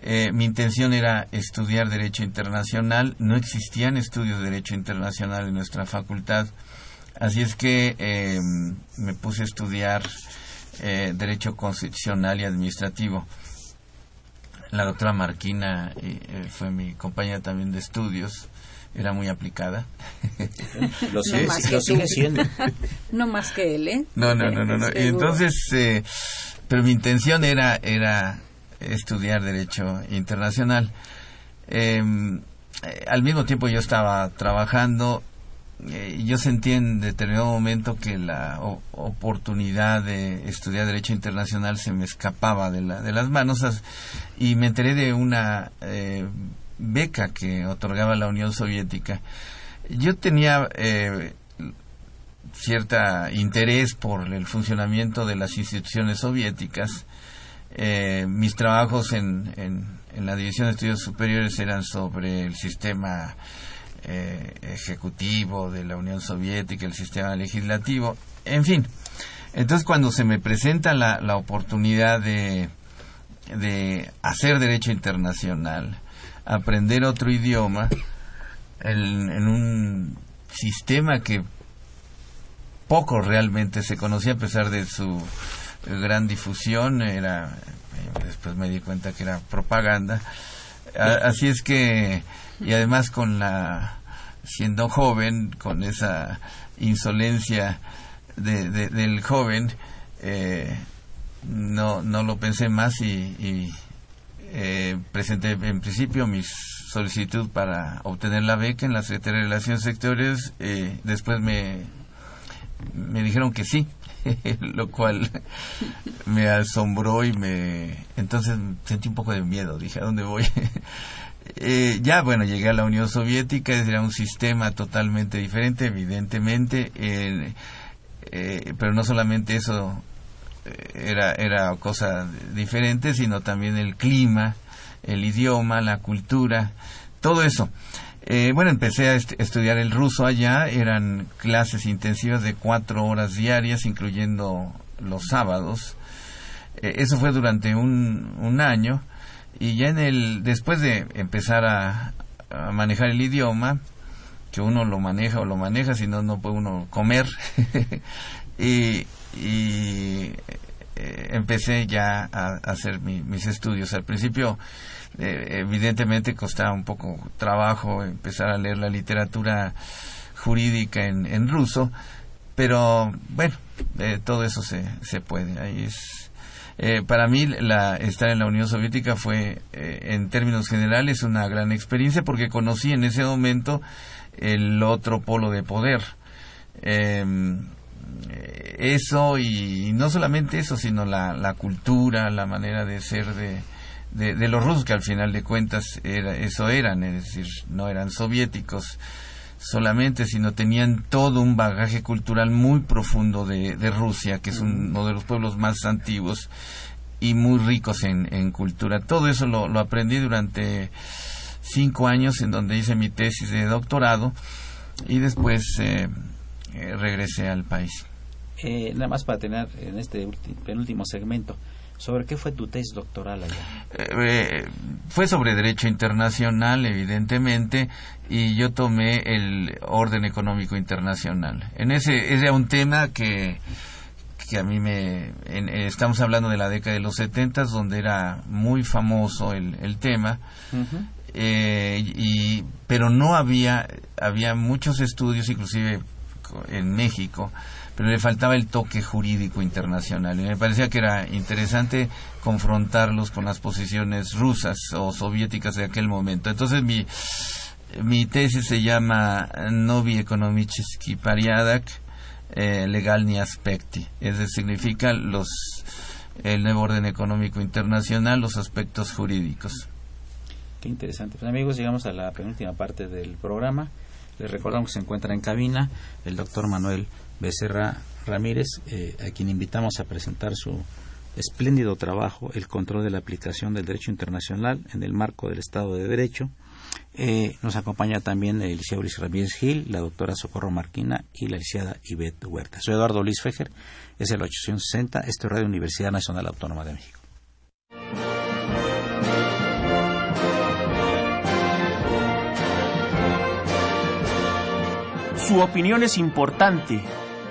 Eh, mi intención era estudiar Derecho Internacional. No existían estudios de Derecho Internacional en nuestra facultad. Así es que eh, me puse a estudiar eh, Derecho Constitucional y Administrativo. La doctora Marquina eh, fue mi compañera también de estudios era muy aplicada. lo, lo sigue siendo. No más que él, ¿eh? No, no, no, no. no. Y entonces, eh, pero mi intención era, era estudiar Derecho Internacional. Em, eh, al mismo tiempo yo estaba trabajando eh, yo sentí en determinado momento que la oportunidad de estudiar Derecho Internacional se me escapaba de, la, de las manos y me enteré de una eh, beca que otorgaba la Unión Soviética. Yo tenía cierta interés por el funcionamiento de las instituciones soviéticas. Eh, mis trabajos en, en, la División de Estudios Superiores eran sobre el sistema eh, ejecutivo de la Unión Soviética, el sistema legislativo, en fin. Entonces, cuando se me presenta la, la oportunidad de, de hacer derecho internacional, aprender otro idioma en, un sistema que poco realmente se conocía a pesar de su gran difusión era después me di cuenta que era propaganda así es que y además con la siendo joven con esa insolencia de, del joven eh, no no lo pensé más y eh, presenté en principio mi solicitud para obtener la beca en la Secretaría de Relaciones Sectoriales. Eh, después me, me dijeron que sí, lo cual me asombró y me... Entonces sentí un poco de miedo, dije, ¿a dónde voy? eh, ya, bueno, llegué a la Unión Soviética, era un sistema totalmente diferente, evidentemente, eh, eh, pero no solamente eso, era, era cosa diferente, sino también el clima, el idioma, la cultura, todo eso. Eh, bueno, empecé a estudiar el ruso allá, eran clases intensivas de cuatro horas diarias, incluyendo los sábados. Eh, eso fue durante un, año y ya en el, después de empezar a, a manejar el idioma, que uno lo maneja o lo maneja, si no, no puede uno comer. y, eh, empecé ya a, hacer mis estudios. Al principio, eh, evidentemente, costaba un poco trabajo empezar a leer la literatura jurídica en, ruso, pero bueno, eh, todo eso se, se puede. Ahí es, para mí la, estar en la Unión Soviética fue, en términos generales, una gran experiencia porque conocí en ese momento el otro polo de poder. Eh, eso y, no solamente eso, sino la, la cultura, la manera de ser de, de, los rusos, que al final de cuentas era, eso eran, es decir, no eran soviéticos solamente, sino tenían todo un bagaje cultural muy profundo de, de Rusia, que es uno de los pueblos más antiguos y muy ricos en, en cultura. Todo eso lo, lo aprendí durante cinco años en donde hice mi tesis de doctorado y después eh, eh, regresé al país. Eh, nada más para tener en este penúltimo segmento, ¿sobre qué fue tu tesis doctoral allá? Eh, fue sobre derecho internacional, evidentemente, y yo tomé el orden económico internacional. En ese era un tema que que a mí me estamos hablando de la década de los setentas donde era muy famoso el, el tema y pero no había había muchos estudios inclusive en México, le faltaba el toque jurídico internacional. Y me parecía que era interesante confrontarlos con las posiciones rusas o soviéticas de aquel momento. Entonces mi, mi tesis se llama Novi Ekonomiczny Pariadak eh, Legal ni Aspecti. Es decir, significa los, el nuevo orden económico internacional, los aspectos jurídicos. Qué interesante. Pues amigos, llegamos a la penúltima parte del programa. Les recordamos que se encuentra en cabina el doctor Manuel Becerra Ramírez, eh, a quien invitamos a presentar su espléndido trabajo, El control de la aplicación del derecho internacional en el marco del Estado de Derecho. Eh, nos acompaña también el licenciado Luis Ramírez Gil, la doctora Socorro Marquina y la licenciada Ivette Huerta. Soy Eduardo Luis Fejer, es el 860, este Radio Universidad Nacional Autónoma de México. Su opinión es importante.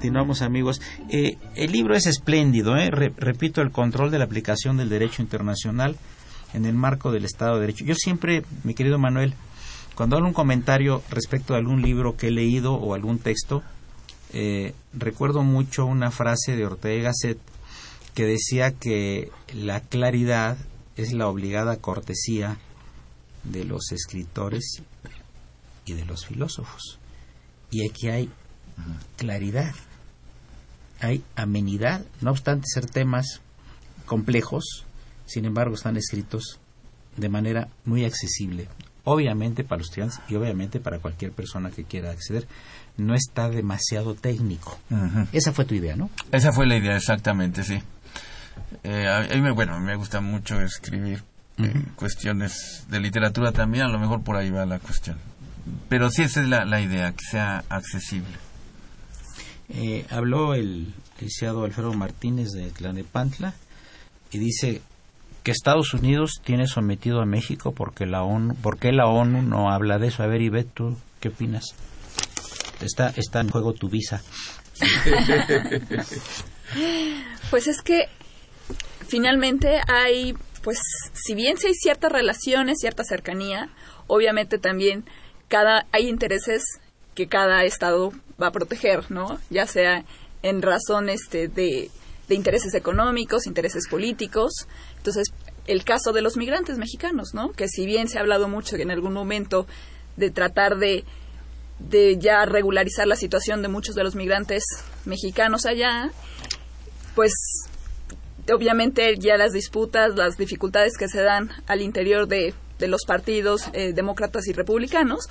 Continuamos amigos. Eh, el libro es espléndido, ¿eh? repito, el control de la aplicación del derecho internacional en el marco del Estado de Derecho. Yo siempre, mi querido Manuel, cuando hago un comentario respecto a algún libro que he leído o algún texto, eh, recuerdo mucho una frase de Ortega Gasset que decía que la claridad es la obligada cortesía de los escritores y de los filósofos. Y aquí hay claridad hay amenidad, no obstante ser temas complejos, sin embargo están escritos de manera muy accesible. Obviamente para los estudiantes y obviamente para cualquier persona que quiera acceder, no está demasiado técnico. Esa fue tu idea, ¿no? Esa fue la idea, exactamente, sí. Eh, a mí, bueno, me gusta mucho escribir eh, cuestiones de literatura también, a lo mejor por ahí va la cuestión. Pero sí, esa es la, la idea, que sea accesible. Eh, habló el licenciado Alfredo Martínez de Tlanepantla y dice que Estados Unidos tiene sometido a México porque la ONU, porque la ONU no habla de eso. A ver, Ivette, ¿tú qué opinas? Está, está en juego tu visa. pues es que finalmente hay, pues, si bien si hay ciertas relaciones, cierta cercanía, obviamente también cada hay intereses que cada estado va a proteger, ¿no? Ya sea en razón este, de, intereses económicos, intereses políticos. Entonces, el caso de los migrantes mexicanos, ¿no? Que si bien se ha hablado mucho en algún momento de tratar de, de ya regularizar la situación de muchos de los migrantes mexicanos allá, pues obviamente ya las disputas, las dificultades que se dan al interior de, de los partidos eh, demócratas y republicanos,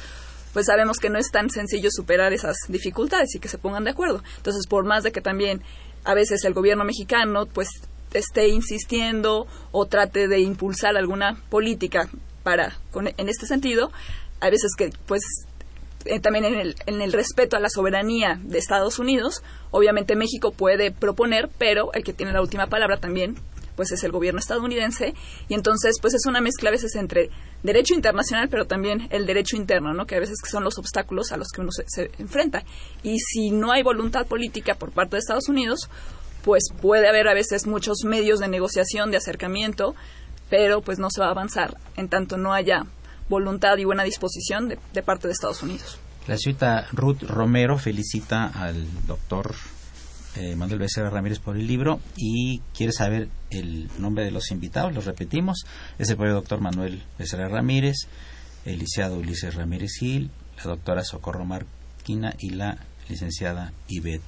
pues sabemos que no es tan sencillo superar esas dificultades y que se pongan de acuerdo. Entonces, por más de que también a veces el gobierno mexicano pues esté insistiendo o trate de impulsar alguna política para en este sentido, hay veces que pues eh, también en el, en el respeto a la soberanía de Estados Unidos, obviamente México puede proponer, pero el que tiene la última palabra también pues es el gobierno estadounidense y entonces pues es una mezcla a veces entre derecho internacional pero también el derecho interno, ¿no? Que a veces son los obstáculos a los que uno se, enfrenta. Y si no hay voluntad política por parte de Estados Unidos, pues puede haber a veces muchos medios de negociación, de acercamiento, pero pues no se va a avanzar en tanto no haya voluntad y buena disposición de, parte de Estados Unidos. La cita Ruth Romero felicita al doctor eh, Manuel Becerra Ramírez por el libro y quiere saber el nombre de los invitados, los repetimos, es el propio doctor Manuel Becerra Ramírez, el licenciado Ulises Ramírez Gil, la doctora Socorro Marquina y la licenciada Ivette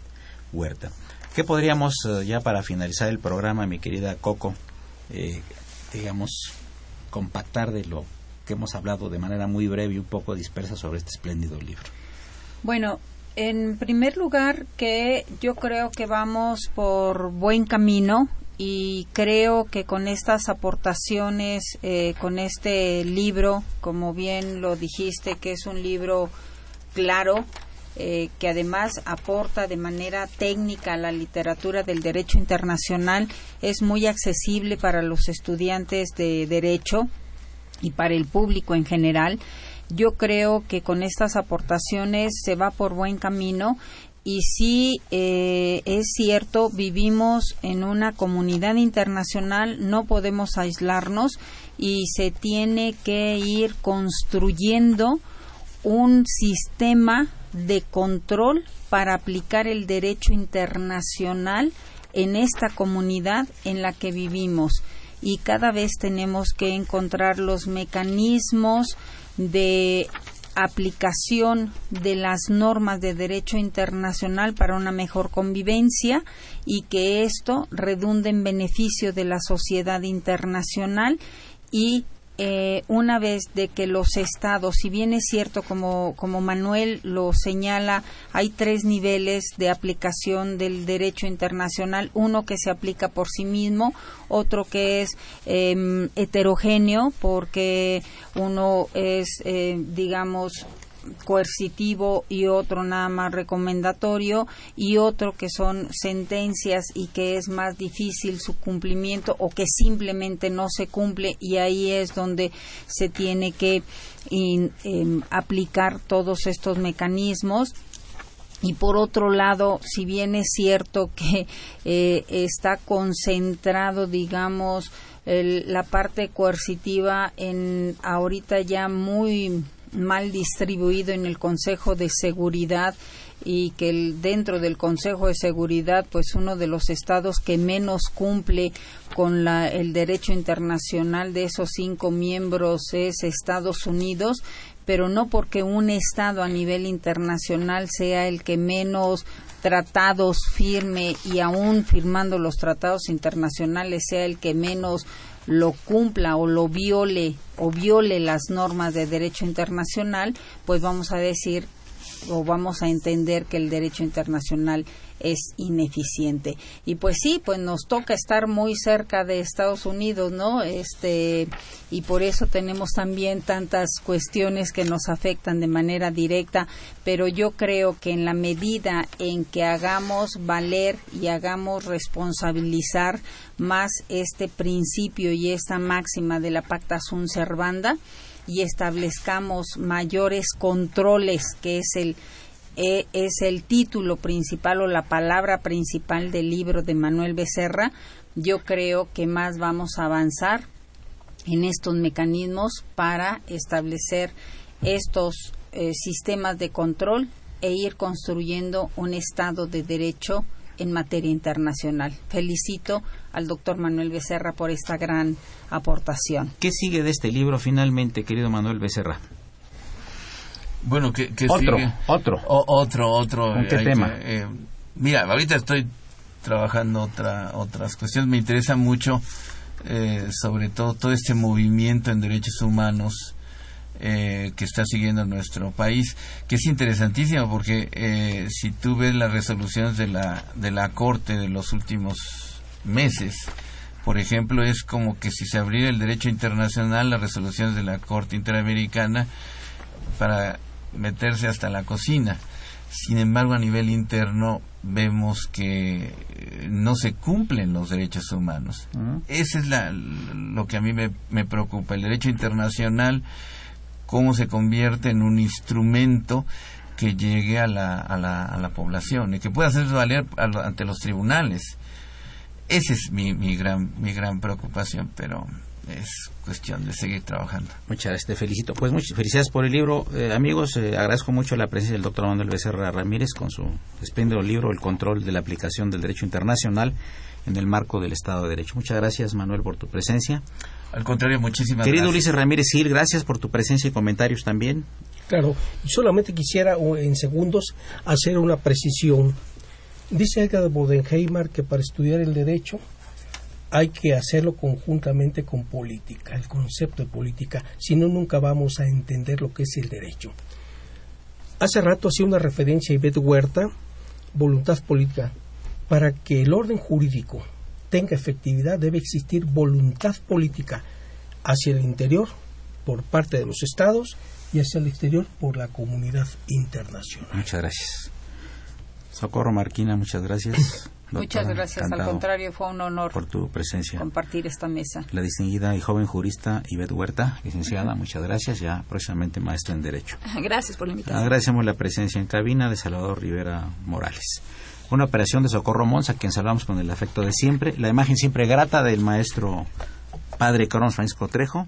Huerta. ¿Qué podríamos, eh, ya para finalizar el programa, mi querida Coco, eh, digamos, compactar de lo que hemos hablado de manera muy breve y un poco dispersa sobre este espléndido libro? Bueno, en primer lugar, que yo creo que vamos por buen camino y creo que con estas aportaciones, eh, con este libro, como bien lo dijiste, que es un libro claro, eh, que además aporta de manera técnica la literatura del derecho internacional, es muy accesible para los estudiantes de derecho y para el público en general. Yo creo que con estas aportaciones se va por buen camino y sí eh, es cierto, vivimos en una comunidad internacional, no podemos aislarnos y se tiene que ir construyendo un sistema de control para aplicar el derecho internacional en esta comunidad en la que vivimos. Y cada vez tenemos que encontrar los mecanismos de aplicación de las normas de derecho internacional para una mejor convivencia y que esto redunde en beneficio de la sociedad internacional y eh, una vez de que los estados, si bien es cierto como, como Manuel lo señala, hay tres niveles de aplicación del derecho internacional, uno que se aplica por sí mismo, otro que es em, heterogéneo porque uno es, eh, digamos, coercitivo y otro nada más recomendatorio y otro que son sentencias y que es más difícil su cumplimiento o que simplemente no se cumple y ahí es donde se tiene que em, aplicar todos estos mecanismos. Y por otro lado, si bien es cierto que eh, está concentrado, digamos, la parte coercitiva en ahorita ya muy mal distribuido en el Consejo de Seguridad y que dentro del Consejo de Seguridad, pues uno de los estados que menos cumple con el derecho internacional de esos cinco miembros es Estados Unidos, pero no porque un estado a nivel internacional sea el que menos tratados firme y aún firmando los tratados internacionales sea el que menos lo cumpla o lo viole o viole las normas de derecho internacional, pues vamos a decir o vamos a entender que el derecho internacional es ineficiente. Y pues sí, pues nos toca estar muy cerca de Estados Unidos, ¿no? Este, y por eso tenemos también tantas cuestiones que nos afectan de manera directa, pero yo creo que en la medida en que hagamos valer y hagamos responsabilizar más este principio y esta máxima de la pacta sunt servanda y establezcamos mayores controles, que es el e, es el título principal o la palabra principal del libro de Manuel Becerra, yo creo que más vamos a avanzar en estos mecanismos para establecer estos eh, sistemas de control e ir construyendo un Estado de Derecho en materia internacional. Felicito al doctor Manuel Becerra por esta gran aportación. ¿Qué sigue de este libro finalmente, querido Manuel Becerra? Bueno, que, otro, otro, otro, otro. ¿Con qué tema? Eh, mira, ahorita estoy trabajando otra, otras cuestiones. Me interesa mucho, eh, sobre todo, todo este movimiento en derechos humanos eh, que está siguiendo nuestro país, que es interesantísimo porque si tú ves las resoluciones de la, de la Corte de los últimos meses, por ejemplo, es como que si se abriera el derecho internacional, las resoluciones de la Corte Interamericana, para meterse hasta la cocina. Sin embargo, a nivel interno vemos que eh, no se cumplen los derechos humanos. Ese es la, lo que a mí me, me, preocupa. El derecho internacional, cómo se convierte en un instrumento que llegue a la, a la, a la población y que pueda hacerse valer ante los tribunales. Esa es mi, mi, gran, mi gran preocupación, pero es cuestión de seguir trabajando. Muchas gracias, te felicito. Pues muchas felicidades por el libro. Eh, amigos, eh, agradezco mucho la presencia del doctor Manuel Becerra Ramírez con su espléndido libro El control de la aplicación del derecho internacional en el marco del Estado de Derecho. Muchas gracias, Manuel, por tu presencia. Al contrario, muchísimas Querido gracias. Ulises Ramírez Gil, gracias por tu presencia y comentarios también. Claro, solamente quisiera o, en segundos hacer una precisión. Dice Edgar Bodenheimer que para estudiar el derecho hay que hacerlo conjuntamente con política, el concepto de política, si no nunca vamos a entender lo que es el derecho. Hace rato hacía una referencia a Ivette Huerta, voluntad política. Para que el orden jurídico tenga efectividad debe existir voluntad política hacia el interior por parte de los estados y hacia el exterior por la comunidad internacional. Muchas gracias. Socorro Marquina, muchas gracias. Muchas gracias, al contrario, fue un honor por tu presencia. compartir esta mesa. La distinguida y joven jurista Ivette Huerta, licenciada, muchas gracias, ya próximamente maestra en Derecho. Gracias por la invitación. Agradecemos la presencia en cabina de Salvador Rivera Morales. Una operación de Socorro Mons, a quien saludamos con el afecto de siempre. La imagen siempre grata del maestro padre Carlos Francisco Trejo.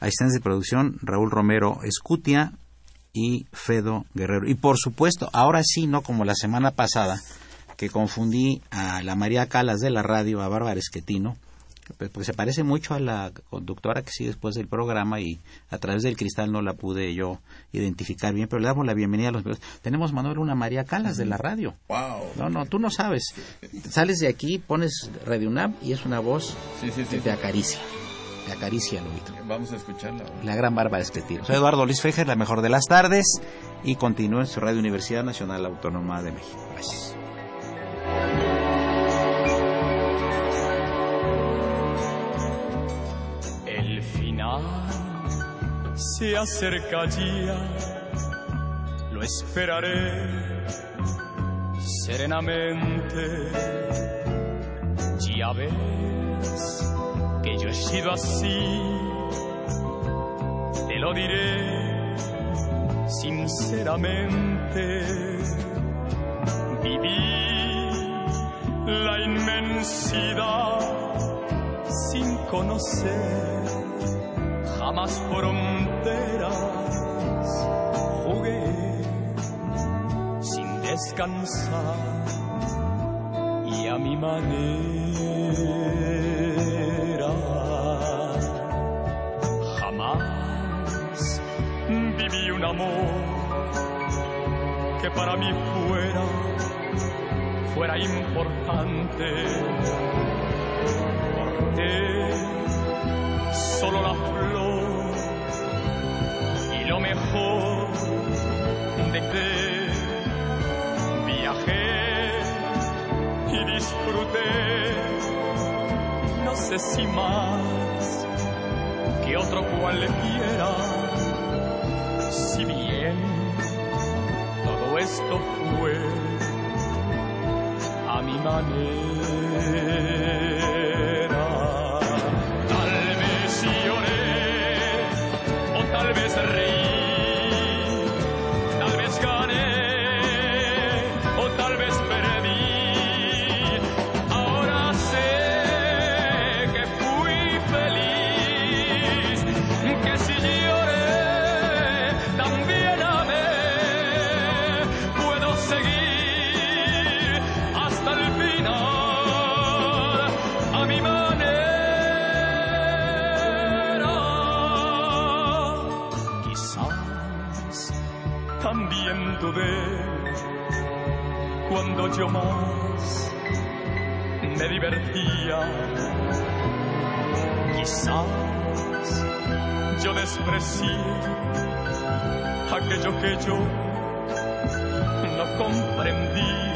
Asistentes de producción Raúl Romero Escutia y Fedo Guerrero. Y por supuesto, ahora sí, no como la semana pasada, que confundí a la María Calas de la radio, a Bárbara Esquetino, pues, porque se parece mucho a la conductora que sigue después del programa y a través del cristal no la pude yo identificar bien, pero le damos la bienvenida a los Tenemos, Manuel, una María Calas de la radio. Wow. No, no, tú no sabes. Sales de aquí, pones Radio UNAM y es una voz Sí, sí, sí. que te acaricia. Te acaricia el oído. Vamos a escucharla. La gran Bárbara Esquetino. Soy Eduardo Luis Fejer, la mejor de las tardes y continúo en su Radio Universidad Nacional Autónoma de México. Gracias. El final se acerca ya, lo esperaré serenamente. Ya ves que yo he sido así, te lo diré sinceramente. Viví la inmensidad sin conocer jamás fronteras. Jugué sin descansar y a mi manera. Jamás viví un amor que para mí fuera fuera importante. Corté solo la flor y lo mejor de que viajé y disfruté no sé si más que otro cualquiera si bien todo esto fue a yo más me divertía. Quizás yo desprecié aquello que yo no comprendía.